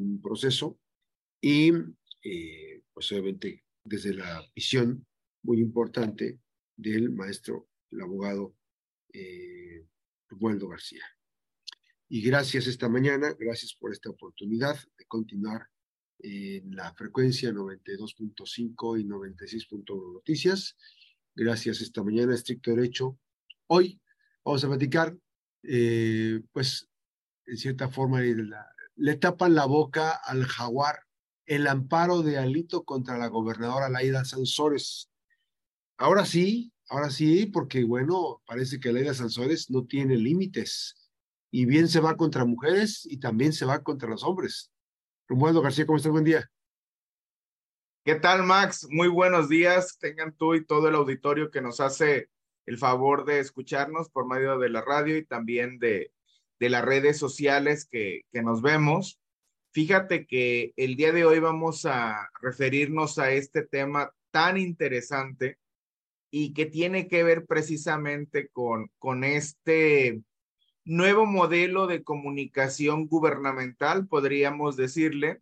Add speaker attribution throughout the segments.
Speaker 1: un proceso y eh, pues obviamente desde la visión muy importante del maestro, el abogado eh, García. Y gracias esta mañana, gracias por esta oportunidad de continuar en la frecuencia 92.5 y 96.1 noticias. Gracias esta mañana, estricto derecho. Hoy vamos a platicar, eh, pues, en cierta forma, le tapan la boca al jaguar el amparo de Alito contra la gobernadora Laida Sansores. Ahora sí, ahora sí, porque bueno, parece que Laida Sansores no tiene límites y bien se va contra mujeres y también se va contra los hombres. Romualdo García, ¿cómo estás? Buen día.
Speaker 2: ¿Qué tal, Max? Muy buenos días. Tengan tú y todo el auditorio que nos hace el favor de escucharnos por medio de la radio y también de, de las redes sociales que, que nos vemos. Fíjate que el día de hoy vamos a referirnos a este tema tan interesante y que tiene que ver precisamente con, con este nuevo modelo de comunicación gubernamental, podríamos decirle,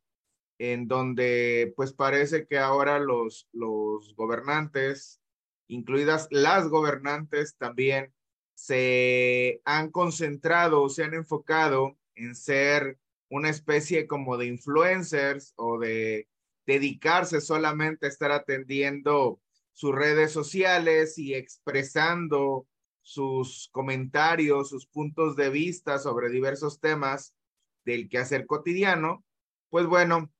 Speaker 2: en donde pues parece que ahora los, los gobernantes, incluidas las gobernantes también, se han concentrado, se han enfocado en ser una especie como de influencers o de dedicarse solamente a estar atendiendo sus redes sociales y expresando sus comentarios, sus puntos de vista sobre diversos temas del quehacer cotidiano, pues bueno,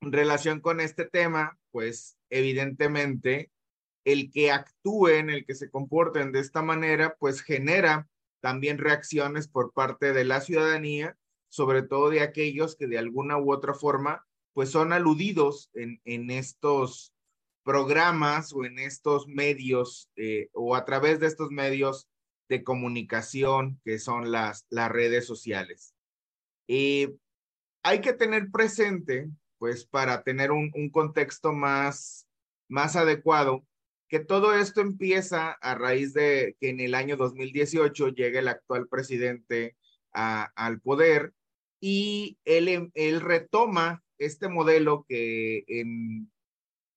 Speaker 2: en relación con este tema, pues evidentemente el que actúen, el que se comporten de esta manera, pues genera también reacciones por parte de la ciudadanía sobre todo de aquellos que de alguna u otra forma, pues son aludidos en, en estos programas o en estos medios eh, o a través de estos medios de comunicación que son las, las redes sociales. y hay que tener presente, pues para tener un, un contexto más, más adecuado, que todo esto empieza a raíz de que en el año 2018 llegue el actual presidente al poder y él, él retoma este modelo que en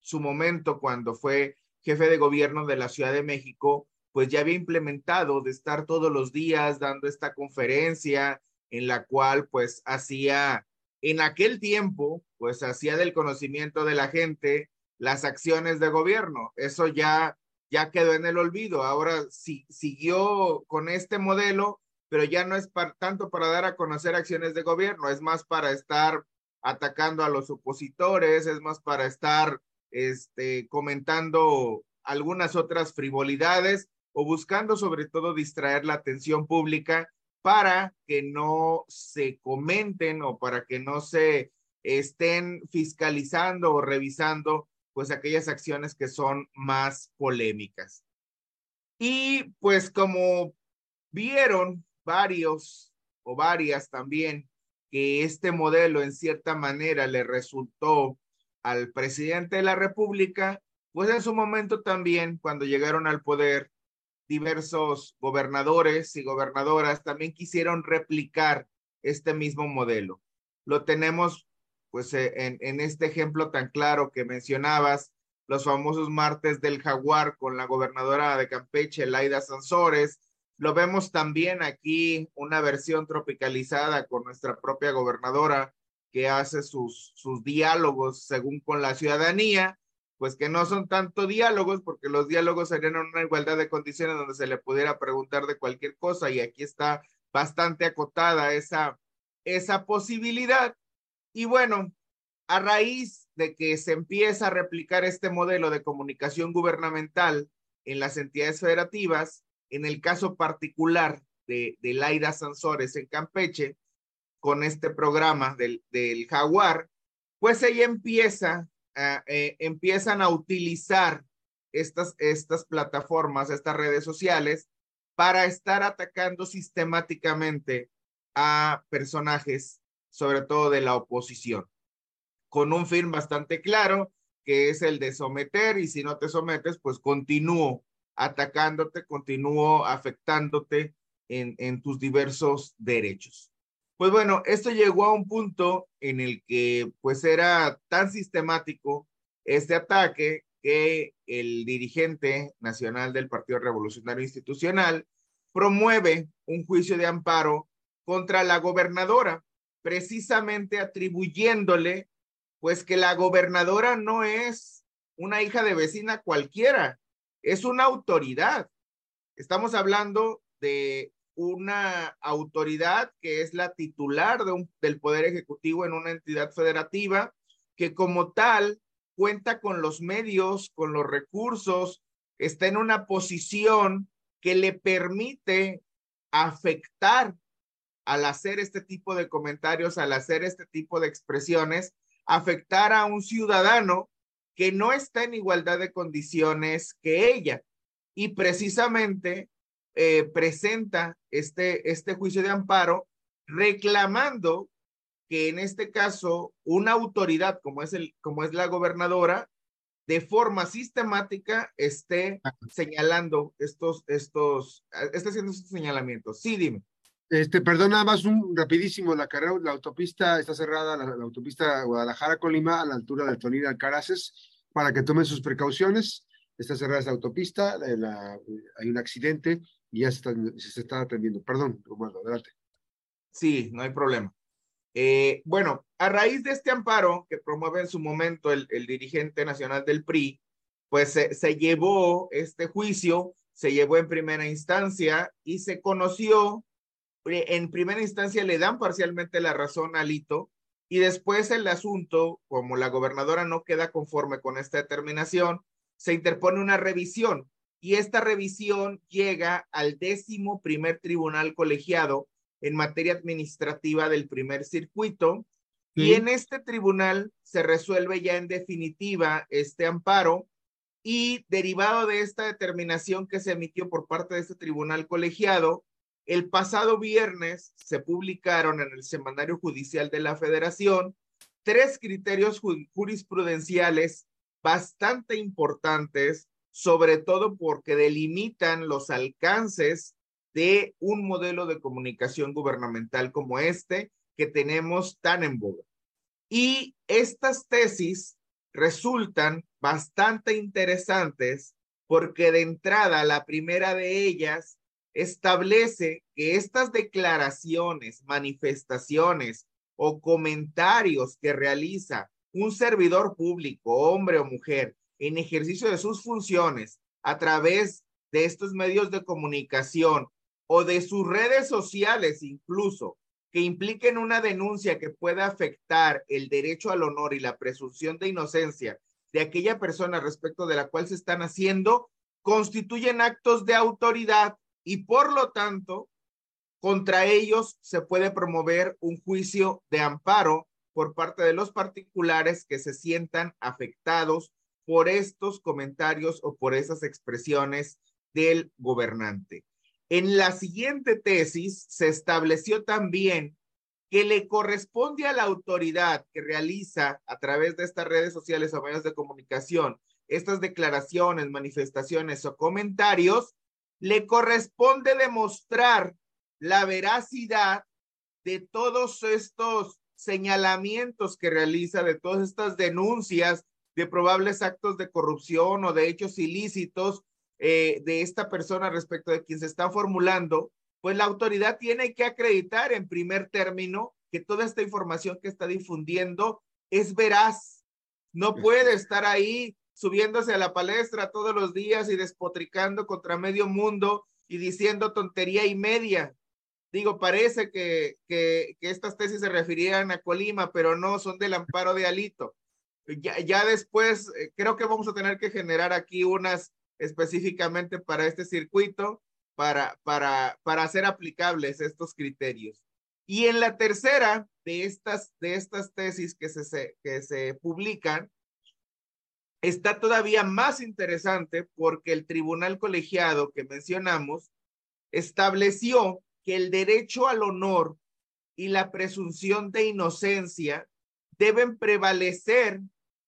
Speaker 2: su momento, cuando fue jefe de gobierno de la Ciudad de México, pues ya había implementado de estar todos los días dando esta conferencia en la cual pues hacía, en aquel tiempo, pues hacía del conocimiento de la gente las acciones de gobierno. Eso ya, ya quedó en el olvido. Ahora si, siguió con este modelo pero ya no es tanto para dar a conocer acciones de gobierno, es más para estar atacando a los opositores, es más para estar este, comentando algunas otras frivolidades o buscando sobre todo distraer la atención pública para que no se comenten o para que no se estén fiscalizando o revisando pues aquellas acciones que son más polémicas. Y pues como vieron varios o varias también que este modelo en cierta manera le resultó al presidente de la República, pues en su momento también, cuando llegaron al poder, diversos gobernadores y gobernadoras también quisieron replicar este mismo modelo. Lo tenemos pues eh, en, este ejemplo tan claro que mencionabas, los famosos martes del jaguar con la gobernadora de Campeche, Laida Sansores, lo vemos también aquí, una versión tropicalizada con nuestra propia gobernadora que hace sus, sus diálogos según con la ciudadanía, pues que no son tanto diálogos, porque los diálogos serían una igualdad de condiciones donde se le pudiera preguntar de cualquier cosa y aquí está bastante acotada esa, esa posibilidad. Y bueno, a raíz de que se empieza a replicar este modelo de comunicación gubernamental en las entidades federativas, en el caso particular de, de Laida Sansores en Campeche, con este programa del, del Jaguar, pues ella empieza, eh, empiezan a utilizar estas, estas plataformas, estas redes sociales, para estar atacando sistemáticamente a personajes, sobre todo de la oposición, con un fin bastante claro, que es el de someter, y si no te sometes, pues continúo atacándote, continúo afectándote en, en tus diversos derechos. Pues bueno, esto llegó a un punto en el que pues era tan sistemático este ataque que el dirigente nacional del Partido Revolucionario Institucional promueve un juicio de amparo contra la gobernadora, precisamente atribuyéndole pues que la gobernadora no es una hija de vecina cualquiera, es una autoridad. Estamos hablando de una autoridad que es la titular del Poder Ejecutivo en una entidad federativa, que como tal cuenta con los medios, con los recursos, está en una posición que le permite afectar al hacer este tipo de comentarios, al hacer este tipo de expresiones, afectar a un ciudadano que no está en igualdad de condiciones que ella. Y precisamente eh, presenta este, este juicio de amparo reclamando que en este caso una autoridad como es, el, como es la gobernadora, de forma sistemática esté señalando estos, estos, esté haciendo estos señalamientos. Sí, dime.
Speaker 1: Este, perdón, nada más un rapidísimo, la carrera, la autopista está cerrada, la, autopista Guadalajara-Colima a la altura del Tonil Alcaraces, para que tomen sus precauciones. Está cerrada esta autopista, la, hay un accidente y ya se está, se está atendiendo. Perdón, Romualdo, adelante.
Speaker 2: Sí, no hay problema. Eh, bueno, a raíz de este amparo que promueve en su momento el, dirigente nacional del PRI, pues se, llevó este juicio, se llevó en primera instancia y se conoció, eh, en primera instancia le dan parcialmente la razón a Lito y después el asunto, como la gobernadora no queda conforme con esta determinación, se interpone una revisión y esta revisión llega al décimo primer tribunal colegiado en materia administrativa del primer circuito. Y en este tribunal se resuelve ya en definitiva este amparo y derivado de esta determinación que se emitió por parte de este tribunal colegiado, el pasado viernes se publicaron en el Semanario Judicial de la Federación tres criterios jurisprudenciales bastante importantes, sobre todo porque delimitan los alcances de un modelo de comunicación gubernamental como este que tenemos tan en boga. Y estas tesis resultan bastante interesantes porque de entrada la primera de ellas establece que estas declaraciones, manifestaciones o comentarios que realiza un servidor público, hombre o mujer, en ejercicio de sus funciones a través de estos medios de comunicación o de sus redes sociales incluso que impliquen una denuncia que pueda afectar el derecho al honor y la presunción de inocencia de aquella persona respecto de la cual se están haciendo, constituyen actos de autoridad y por lo tanto, contra ellos se puede promover un juicio de amparo por parte de los particulares que se sientan afectados por estos comentarios o por esas expresiones del gobernante. En la siguiente tesis se estableció también que le corresponde a la autoridad que realiza a través de estas redes sociales o medios de comunicación estas declaraciones, manifestaciones o comentarios, le corresponde demostrar la veracidad de todos estos señalamientos que realiza, de todas estas denuncias de probables actos de corrupción o de hechos ilícitos eh, de esta persona respecto de quien se está formulando, pues la autoridad tiene que acreditar en primer término que toda esta información que está difundiendo es veraz. No puede estar ahí subiéndose a la palestra todos los días y despotricando contra medio mundo y diciendo tontería y media. Digo, parece que, que, estas tesis se referían a Colima, pero no, son del amparo de Alito. Ya, ya después, eh, creo que vamos a tener que generar aquí unas específicamente para este circuito para, para, para hacer aplicables estos criterios. Y en la tercera de estas, de estas tesis que se, que se publican, está todavía más interesante porque el tribunal colegiado que mencionamos estableció que el derecho al honor y la presunción de inocencia deben prevalecer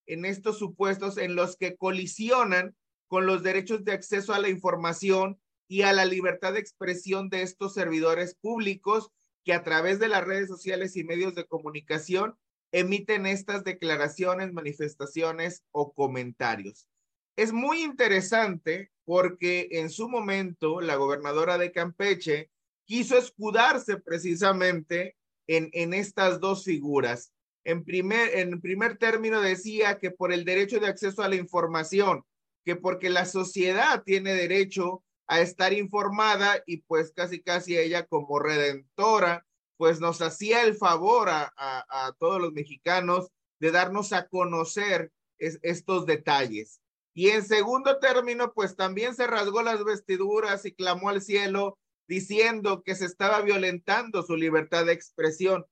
Speaker 2: en estos supuestos en los que colisionan con los derechos de acceso a la información y a la libertad de expresión de estos servidores públicos que a través de las redes sociales y medios de comunicación emiten estas declaraciones, manifestaciones o comentarios. Es muy interesante porque en su momento la gobernadora de Campeche quiso escudarse precisamente en, en estas dos figuras. En primer, en primer término decía que por el derecho de acceso a la información, que porque la sociedad tiene derecho a estar informada y pues casi casi ella como redentora, pues nos hacía el favor a, a, todos los mexicanos de darnos a conocer estos detalles. Y en segundo término, pues también se rasgó las vestiduras y clamó al cielo diciendo que se estaba violentando su libertad de expresión.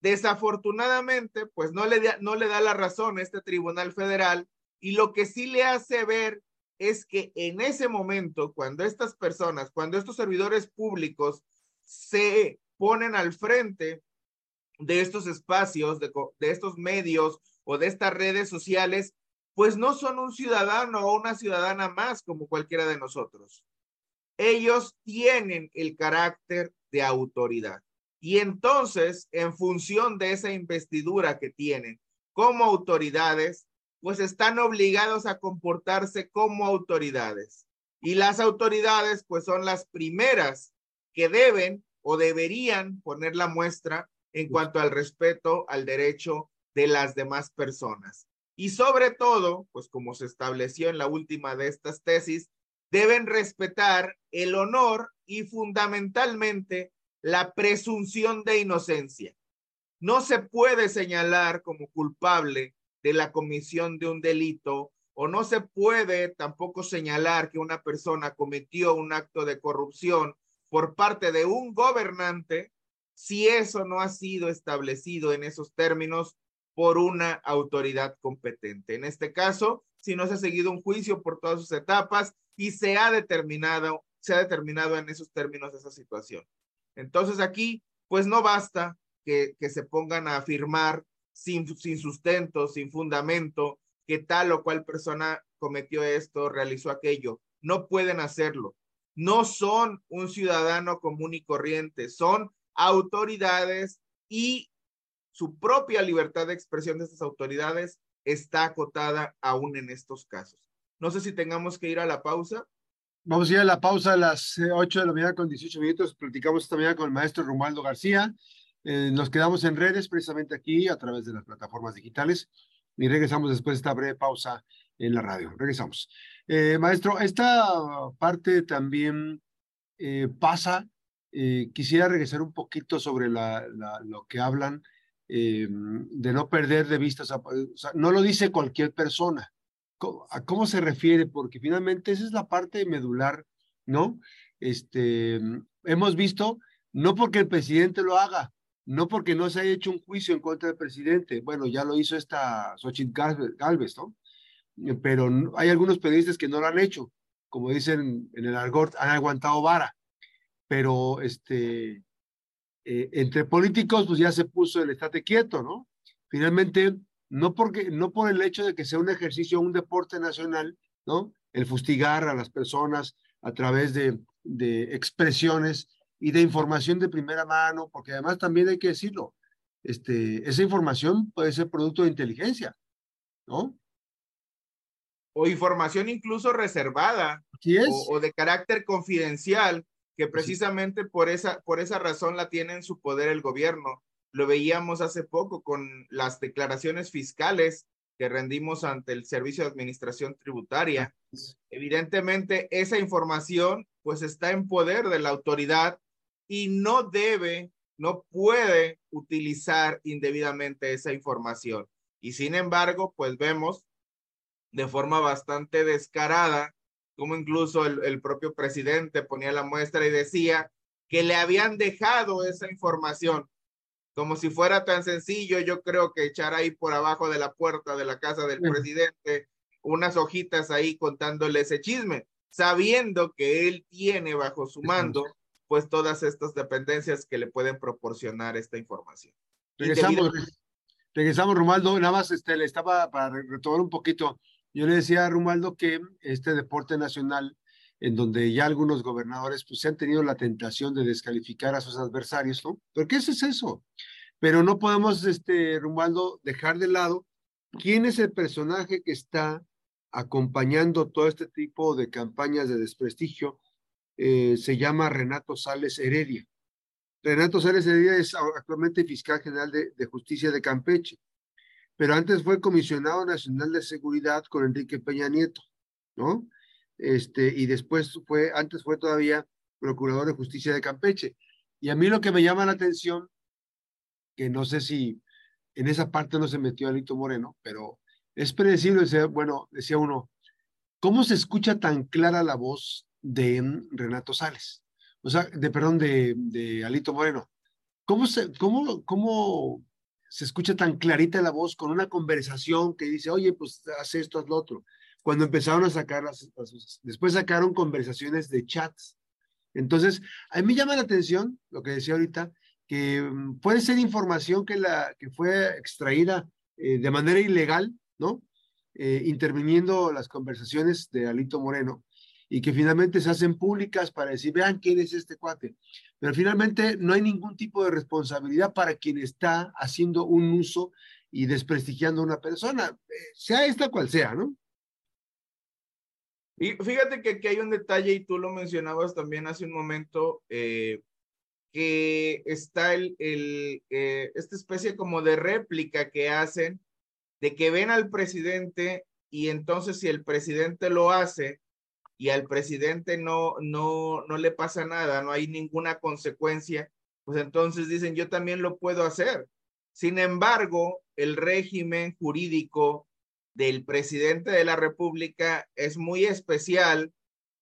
Speaker 2: Desafortunadamente, pues no le, no le da la razón este Tribunal Federal y lo que sí le hace ver es que en ese momento, cuando estas personas, cuando estos servidores públicos se ponen al frente de estos espacios, de, estos medios o de estas redes sociales, pues no son un ciudadano o una ciudadana más como cualquiera de nosotros. Ellos tienen el carácter de autoridad. Y entonces, en función de esa investidura que tienen como autoridades, pues están obligados a comportarse como autoridades. Y las autoridades, pues son las primeras que deben o deberían poner la muestra en cuanto al respeto al derecho de las demás personas. Y sobre todo, pues como se estableció en la última de estas tesis, deben respetar el honor y fundamentalmente la presunción de inocencia. No se puede señalar como culpable de la comisión de un delito o no se puede tampoco señalar que una persona cometió un acto de corrupción por parte de un gobernante si eso no ha sido establecido en esos términos por una autoridad competente. En este caso, si no se ha seguido un juicio por todas sus etapas y se ha determinado, se ha determinado en esos términos esa situación. Entonces aquí, pues no basta que, se pongan a afirmar sin, sin sustento, sin fundamento, que tal o cual persona cometió esto, realizó aquello. No pueden hacerlo. No son un ciudadano común y corriente, son autoridades y su propia libertad de expresión de estas autoridades está acotada aún en estos casos. No sé si tengamos que ir a la pausa.
Speaker 1: Vamos a ir a la pausa a las 8 de la mañana con 18 minutos. Platicamos esta mañana con el maestro Romualdo García. Eh, nos quedamos en redes precisamente aquí a través de las plataformas digitales y regresamos después de esta breve pausa en la radio. Regresamos. Eh, maestro, esta parte también eh, pasa. quisiera regresar un poquito sobre la, lo que hablan de no perder de vista. O sea, no lo dice cualquier persona a cómo se refiere, porque finalmente esa es la parte medular, ¿no? Este, hemos visto, no porque el presidente lo haga, no porque no se haya hecho un juicio en contra del presidente, bueno, ya lo hizo esta Xochitl Galvez, ¿no? Pero hay algunos periodistas que no lo han hecho, como dicen en el argot, han aguantado vara, pero este, eh, entre políticos, pues ya se puso el estate quieto, ¿no? Finalmente, no, porque, no por el hecho de que sea un ejercicio, un deporte nacional, ¿no? El fustigar a las personas a través de, de expresiones y de información de primera mano, porque además también hay que decirlo, este, esa información puede ser producto de inteligencia, ¿no?
Speaker 2: O información incluso reservada O, o, de carácter confidencial, que precisamente por esa, por esa razón la tiene en su poder el gobierno. Lo veíamos hace poco con las declaraciones fiscales que rendimos ante el Servicio de Administración Tributaria. Evidentemente, esa información pues está en poder de la autoridad y no debe, no puede utilizar indebidamente esa información. Y sin embargo, pues vemos de forma bastante descarada como incluso el, el propio presidente ponía la muestra y decía que le habían dejado esa información. Como si fuera tan sencillo, yo creo que echar ahí por abajo de la puerta de la casa del presidente unas hojitas ahí contándole ese chisme, sabiendo que él tiene bajo su mando pues todas estas dependencias que le pueden proporcionar esta información.
Speaker 1: Regresamos, regresamos, Romualdo, nada más este, le estaba para retomar un poquito, yo le decía a Romualdo que este deporte nacional en donde ya algunos gobernadores pues se han tenido la tentación de descalificar a sus adversarios, ¿no? ¿Pero qué es eso? Pero no podemos, este, Romualdo, dejar de lado quién es el personaje que está acompañando todo este tipo de campañas de desprestigio. Eh, se llama Renato Sales Heredia. Renato Sales Heredia es actualmente fiscal general de justicia de Campeche, pero antes fue comisionado nacional de seguridad con Enrique Peña Nieto, ¿no? Este, y después fue, antes fue todavía procurador de justicia de Campeche. Y a mí lo que me llama la atención, que no sé si en esa parte no se metió Alito Moreno, pero es predecible, bueno, decía uno, ¿cómo se escucha tan clara la voz de Renato Sales? O sea, de, perdón, de, de Alito Moreno. ¿Cómo se, cómo, cómo se escucha tan clarita la voz con una conversación que dice, oye, pues haz esto, haz lo otro? Cuando empezaron a sacar las, después sacaron conversaciones de chats. Entonces, a mí llama la atención lo que decía ahorita, que mm, puede ser información que, la, que fue extraída eh, de manera ilegal, ¿no? Eh, interviniendo las conversaciones de Alito Moreno y que finalmente se hacen públicas para decir, vean quién es este cuate. Pero finalmente no hay ningún tipo de responsabilidad para quien está haciendo un uso y desprestigiando a una persona, sea esta cual sea, ¿no?
Speaker 2: Y fíjate que aquí hay un detalle y tú lo mencionabas también hace un momento, eh, que está el, el eh, esta especie como de réplica que hacen de que ven al presidente y entonces si el presidente lo hace y al presidente no, no, no le pasa nada, no hay ninguna consecuencia, pues entonces dicen yo también lo puedo hacer. Sin embargo, el régimen jurídico del presidente de la República es muy especial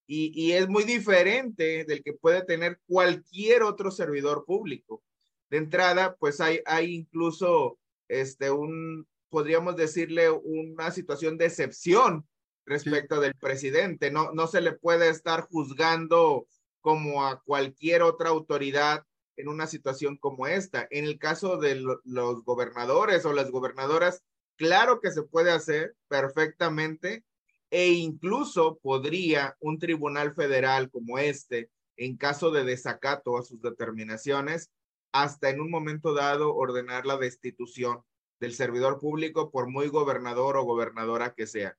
Speaker 2: y, es muy diferente del que puede tener cualquier otro servidor público. De entrada, pues hay, hay incluso este, un, podríamos decirle, una situación de excepción respecto del presidente. No, no se le puede estar juzgando como a cualquier otra autoridad en una situación como esta. En el caso de los gobernadores o las gobernadoras, claro que se puede hacer perfectamente e incluso podría un tribunal federal como este, en caso de desacato a sus determinaciones, hasta en un momento dado ordenar la destitución del servidor público por muy gobernador o gobernadora que sea.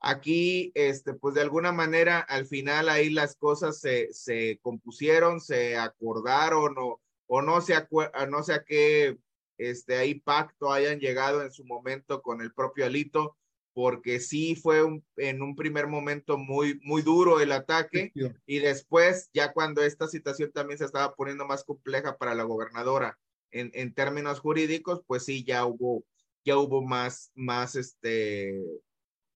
Speaker 2: Aquí, este, pues de alguna manera, al final ahí las cosas se, se compusieron, se acordaron o, o no sé no sé a qué este, ahí pacto hayan llegado en su momento con el propio Alito, porque sí fue en un primer momento muy, muy duro el ataque y después, ya cuando esta situación también se estaba poniendo más compleja para la gobernadora en, en términos jurídicos, pues sí, ya hubo, ya hubo más, más, este,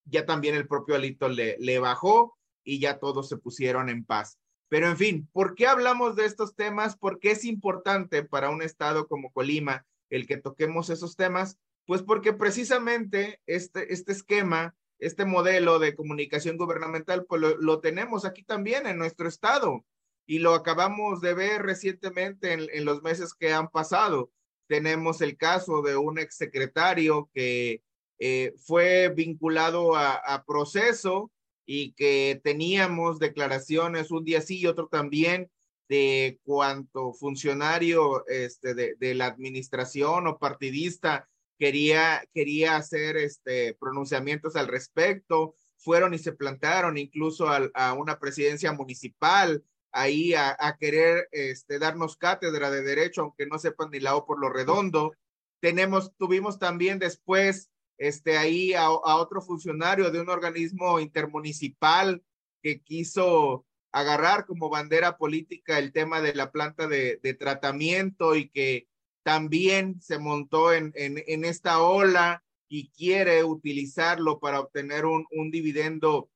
Speaker 2: ya también el propio Alito le, le bajó y ya todos se pusieron en paz. Pero en fin, ¿por qué hablamos de estos temas? Porque es importante para un estado como Colima el que toquemos esos temas pues porque precisamente este, este esquema, este modelo de comunicación gubernamental, pues lo, tenemos aquí también en nuestro estado y lo acabamos de ver recientemente en, los meses que han pasado. Tenemos el caso de un exsecretario que eh, fue vinculado a, proceso y que teníamos declaraciones un día sí y otro también de cuánto funcionario este, de, la administración o partidista quería, quería hacer este, pronunciamientos al respecto, fueron y se plantaron incluso a, una presidencia municipal ahí a, querer este, darnos cátedra de derecho, aunque no sepan ni la O por lo redondo. Tenemos, tuvimos también después este, ahí a, otro funcionario de un organismo intermunicipal que quiso agarrar como bandera política el tema de la planta de, de tratamiento y que también se montó en, en, esta ola y quiere utilizarlo para obtener un, un dividendo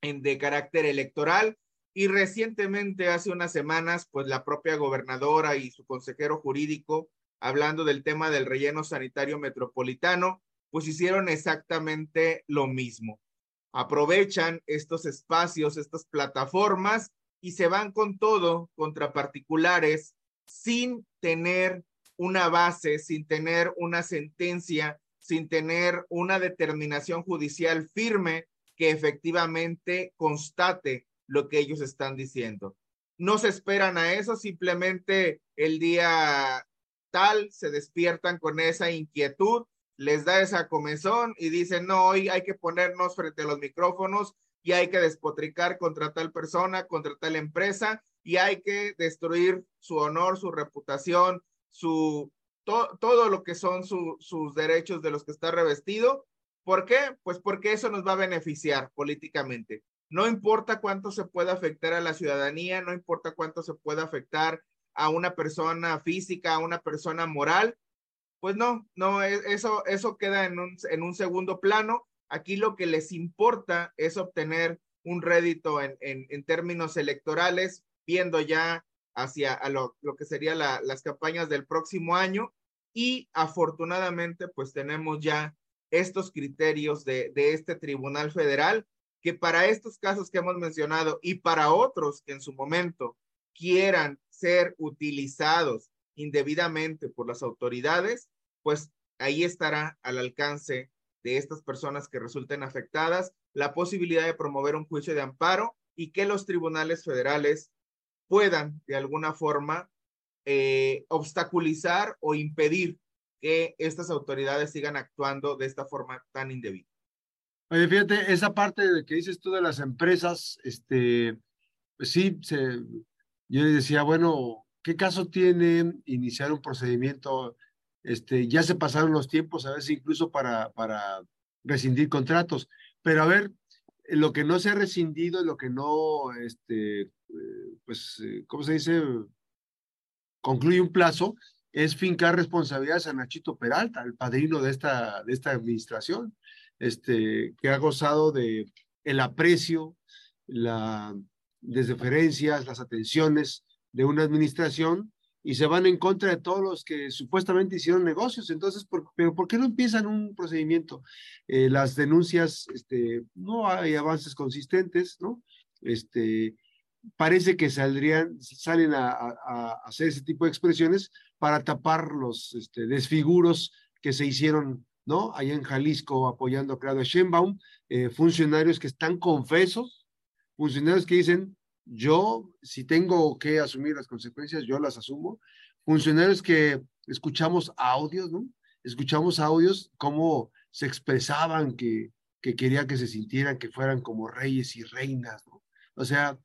Speaker 2: en, de carácter electoral. Y recientemente, hace unas semanas, pues la propia gobernadora y su consejero jurídico, hablando del tema del relleno sanitario metropolitano, pues hicieron exactamente lo mismo. Aprovechan estos espacios, estas plataformas y se van con todo contra particulares sin tener una base, sin tener una sentencia, sin tener una determinación judicial firme que efectivamente constate lo que ellos están diciendo. No se esperan a eso, simplemente el día tal se despiertan con esa inquietud, les da esa comezón y dicen, no, hoy hay que ponernos frente a los micrófonos y hay que despotricar contra tal persona, contra tal empresa y hay que destruir su honor, su reputación, su todo lo que son sus derechos de los que está revestido. ¿Por qué? Pues porque eso nos va a beneficiar políticamente. No importa cuánto se pueda afectar a la ciudadanía, no importa cuánto se pueda afectar a una persona física, a una persona moral, pues no, no, e, eso, eso queda en un, en un segundo plano. Aquí lo que les importa es obtener un rédito en, en, en términos electorales, viendo ya hacia lo, lo, que serían las campañas del próximo año. Y afortunadamente, pues tenemos ya estos criterios de, de este Tribunal Federal, que para estos casos que hemos mencionado y para otros que en su momento quieran ser utilizados indebidamente por las autoridades, pues ahí estará al alcance de estas personas que resulten afectadas la posibilidad de promover un juicio de amparo y que los tribunales federales puedan de alguna forma eh, obstaculizar o impedir que estas autoridades sigan actuando de esta forma tan indebida.
Speaker 1: Oye, fíjate, esa parte de que dices tú de las empresas, este, pues sí, yo decía, bueno, ¿qué caso tiene iniciar un procedimiento? Este, ya se pasaron los tiempos, a veces incluso para, para rescindir contratos, pero a ver, lo que no se ha rescindido, lo que no, este, eh, pues, eh, ¿cómo se dice? Concluye un plazo, es fincar responsabilidades a Nachito Peralta, el padrino de esta, de esta administración, este, que ha gozado de el aprecio, la deferencias, las atenciones de una administración y se van en contra de todos los que supuestamente hicieron negocios. Entonces, ¿por, pero ¿por qué no empiezan un procedimiento? Eh, las denuncias, este, no hay avances consistentes, ¿no? Este, parece que saldrían, salen a, hacer ese tipo de expresiones para tapar los este, desfiguros que se hicieron, ¿no? Allá en Jalisco apoyando a Claudia Sheinbaum, eh, funcionarios que están confesos, funcionarios que dicen, yo, si tengo que asumir las consecuencias, yo las asumo. Funcionarios que escuchamos audios, ¿no? Escuchamos audios cómo se expresaban que, que quería que se sintieran que fueran como reyes y reinas, ¿no? O sea,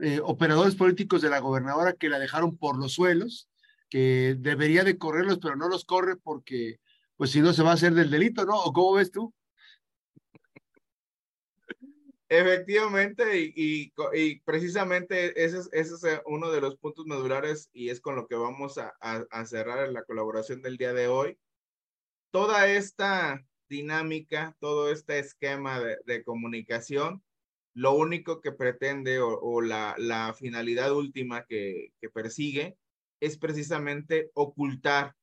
Speaker 1: eh, operadores políticos de la gobernadora que la dejaron por los suelos, que debería de correrlos, pero no los corre porque, pues si no se va a hacer del delito, ¿no? ¿O cómo ves tú?
Speaker 2: Efectivamente, y, y, precisamente ese es, ese es, eh, uno de los puntos medulares y es con lo que vamos a, a, cerrar la colaboración del día de hoy. Toda esta dinámica, todo este esquema de, de comunicación, lo único que pretende o, o la, la, finalidad última que, que persigue es precisamente ocultar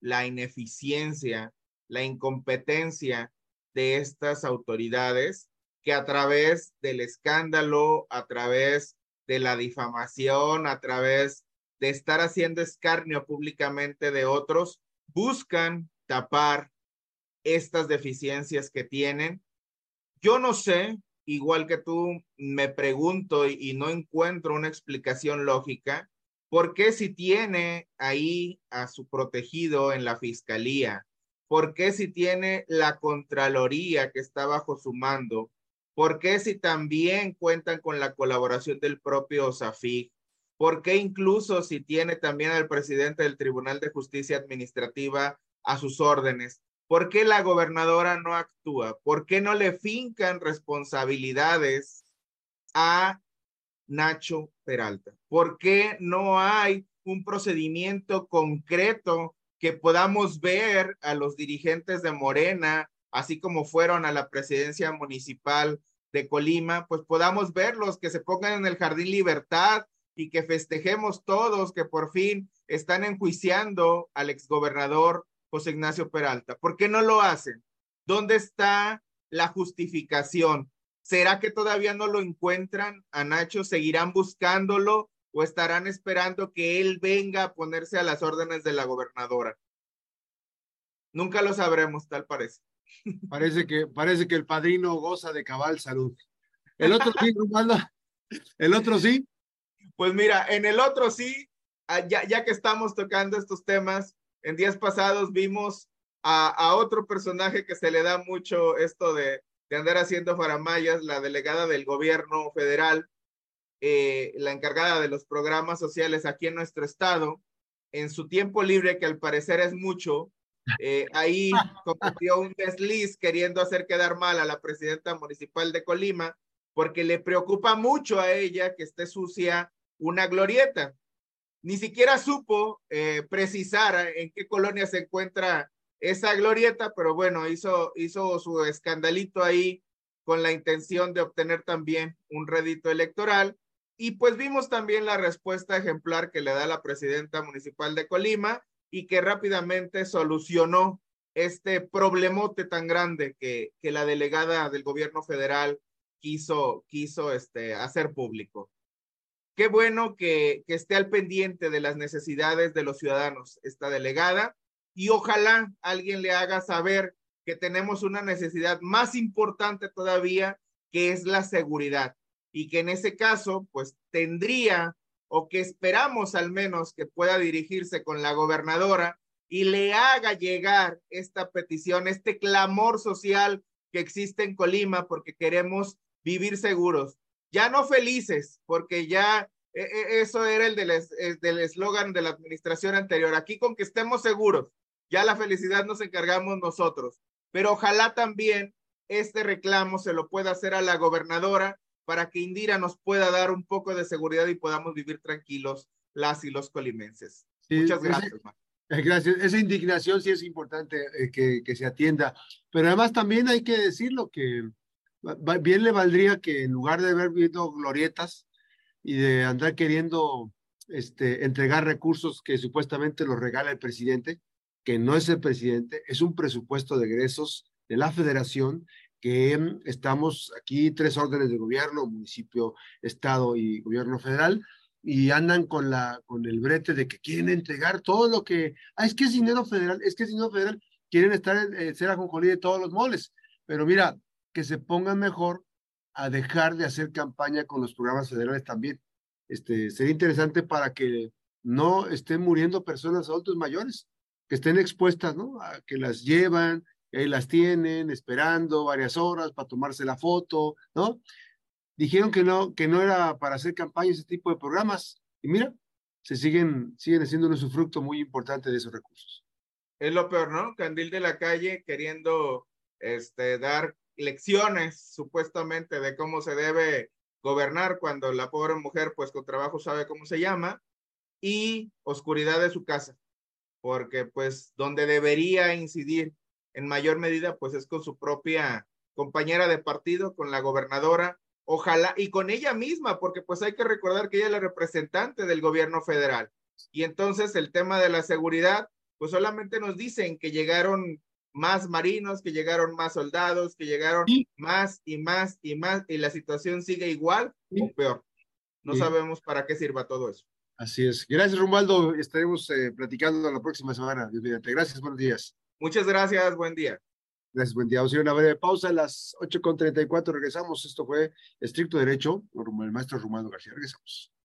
Speaker 2: la ineficiencia, la incompetencia de estas autoridades que a través del escándalo, a través de la difamación, a través de estar haciendo escarnio públicamente de otros, buscan tapar estas deficiencias que tienen. Yo no sé, igual que tú, me pregunto y, no encuentro una explicación lógica, ¿por qué si tiene ahí a su protegido en la fiscalía? ¿Por qué si tiene la Contraloría que está bajo su mando? ¿Por qué si también cuentan con la colaboración del propio SAFIG? ¿Por qué incluso si tiene también al presidente del Tribunal de Justicia Administrativa a sus órdenes? ¿Por qué la gobernadora no actúa? ¿Por qué no le fincan responsabilidades a Nacho Peralta? ¿Por qué no hay un procedimiento concreto que podamos ver a los dirigentes de Morena así como fueron a la presidencia municipal de Colima, pues podamos verlos, que se pongan en el Jardín Libertad y que festejemos todos que por fin están enjuiciando al exgobernador José Ignacio Peralta. ¿Por qué no lo hacen? ¿Dónde está la justificación? ¿Será que todavía no lo encuentran a Nacho? ¿Seguirán buscándolo o estarán esperando que él venga a ponerse a las órdenes de la gobernadora? Nunca lo sabremos, tal parece.
Speaker 1: Parece que, parece que el padrino goza de cabal salud. El otro día, ¿El otro sí?
Speaker 2: Pues mira, en el otro sí, ah, ya, ya que estamos tocando estos temas, en días pasados vimos a, a otro personaje que se le da mucho esto de, de andar haciendo faramayas, la delegada del gobierno federal, eh, la encargada de los programas sociales aquí en nuestro estado, en su tiempo libre, que al parecer es mucho, eh, ahí cometió un desliz queriendo hacer quedar mal a la presidenta municipal de Colima, porque le preocupa mucho a ella que esté sucia una glorieta. Ni siquiera supo eh, precisar en qué colonia se encuentra esa glorieta, pero bueno, hizo, hizo su escandalito ahí con la intención de obtener también un rédito electoral. Y pues vimos también la respuesta ejemplar que le da la presidenta municipal de Colima y que rápidamente solucionó este problemote tan grande que, que la delegada del gobierno federal quiso, quiso este, hacer público. Qué bueno que, que esté al pendiente de las necesidades de los ciudadanos esta delegada y ojalá alguien le haga saber que tenemos una necesidad más importante todavía, que es la seguridad y que en ese caso, pues tendría o que esperamos al menos que pueda dirigirse con la gobernadora y le haga llegar esta petición, este clamor social que existe en Colima porque queremos vivir seguros, ya no felices, porque ya e, e, eso era el del eslogan de la administración anterior, aquí con que estemos seguros, ya la felicidad nos encargamos nosotros, pero ojalá también este reclamo se lo pueda hacer a la gobernadora para que Indira nos pueda dar un poco de seguridad y podamos vivir tranquilos las y los colimenses. Muchas gracias.
Speaker 1: Eh, gracias. Esa indignación sí es importante eh, que, que, se atienda, pero además también hay que decirlo que bien le valdría que en lugar de haber visto glorietas y de andar queriendo este, entregar recursos que supuestamente los regala el presidente, que no es el presidente, es un presupuesto de egresos de la federación que estamos aquí tres órdenes de gobierno, municipio, estado y gobierno federal, y andan con, la, con el brete de que quieren entregar todo lo que, ah, es que es dinero federal, es que es dinero federal, quieren estar en ser ajonjolí de todos los moles, pero mira, que se pongan mejor a dejar de hacer campaña con los programas federales también. Este, sería interesante para que no estén muriendo personas adultos mayores, que estén expuestas, ¿no? A que las llevan, ahí las tienen esperando varias horas para tomarse la foto, ¿no? Dijeron que no, que no era para hacer campaña ese tipo de programas. Y mira, se siguen, siguen haciendo un fruto muy importante de esos recursos.
Speaker 2: Es lo peor, ¿no? Candil de la calle queriendo este, dar lecciones supuestamente de cómo se debe gobernar cuando la pobre mujer pues con trabajo sabe cómo se llama y oscuridad de su casa porque pues donde debería incidir en mayor medida pues es con su propia compañera de partido, con la gobernadora, ojalá, y con ella misma, porque pues hay que recordar que ella es la representante del gobierno federal. Y entonces el tema de la seguridad, pues solamente nos dicen que llegaron más marinos, que llegaron más soldados, que llegaron más y más y más, y la situación sigue igual o peor. No sabemos para qué sirva todo eso.
Speaker 1: Así es. Gracias, Romualdo. Estaremos eh, platicando la próxima semana. Dios mediante. Gracias, buenos días.
Speaker 2: Muchas gracias, buen día.
Speaker 1: Gracias, buen día. Vamos a ir a una breve pausa a las 8.34. Regresamos. Esto fue Estricto Derecho, el maestro Romualdo García. Regresamos.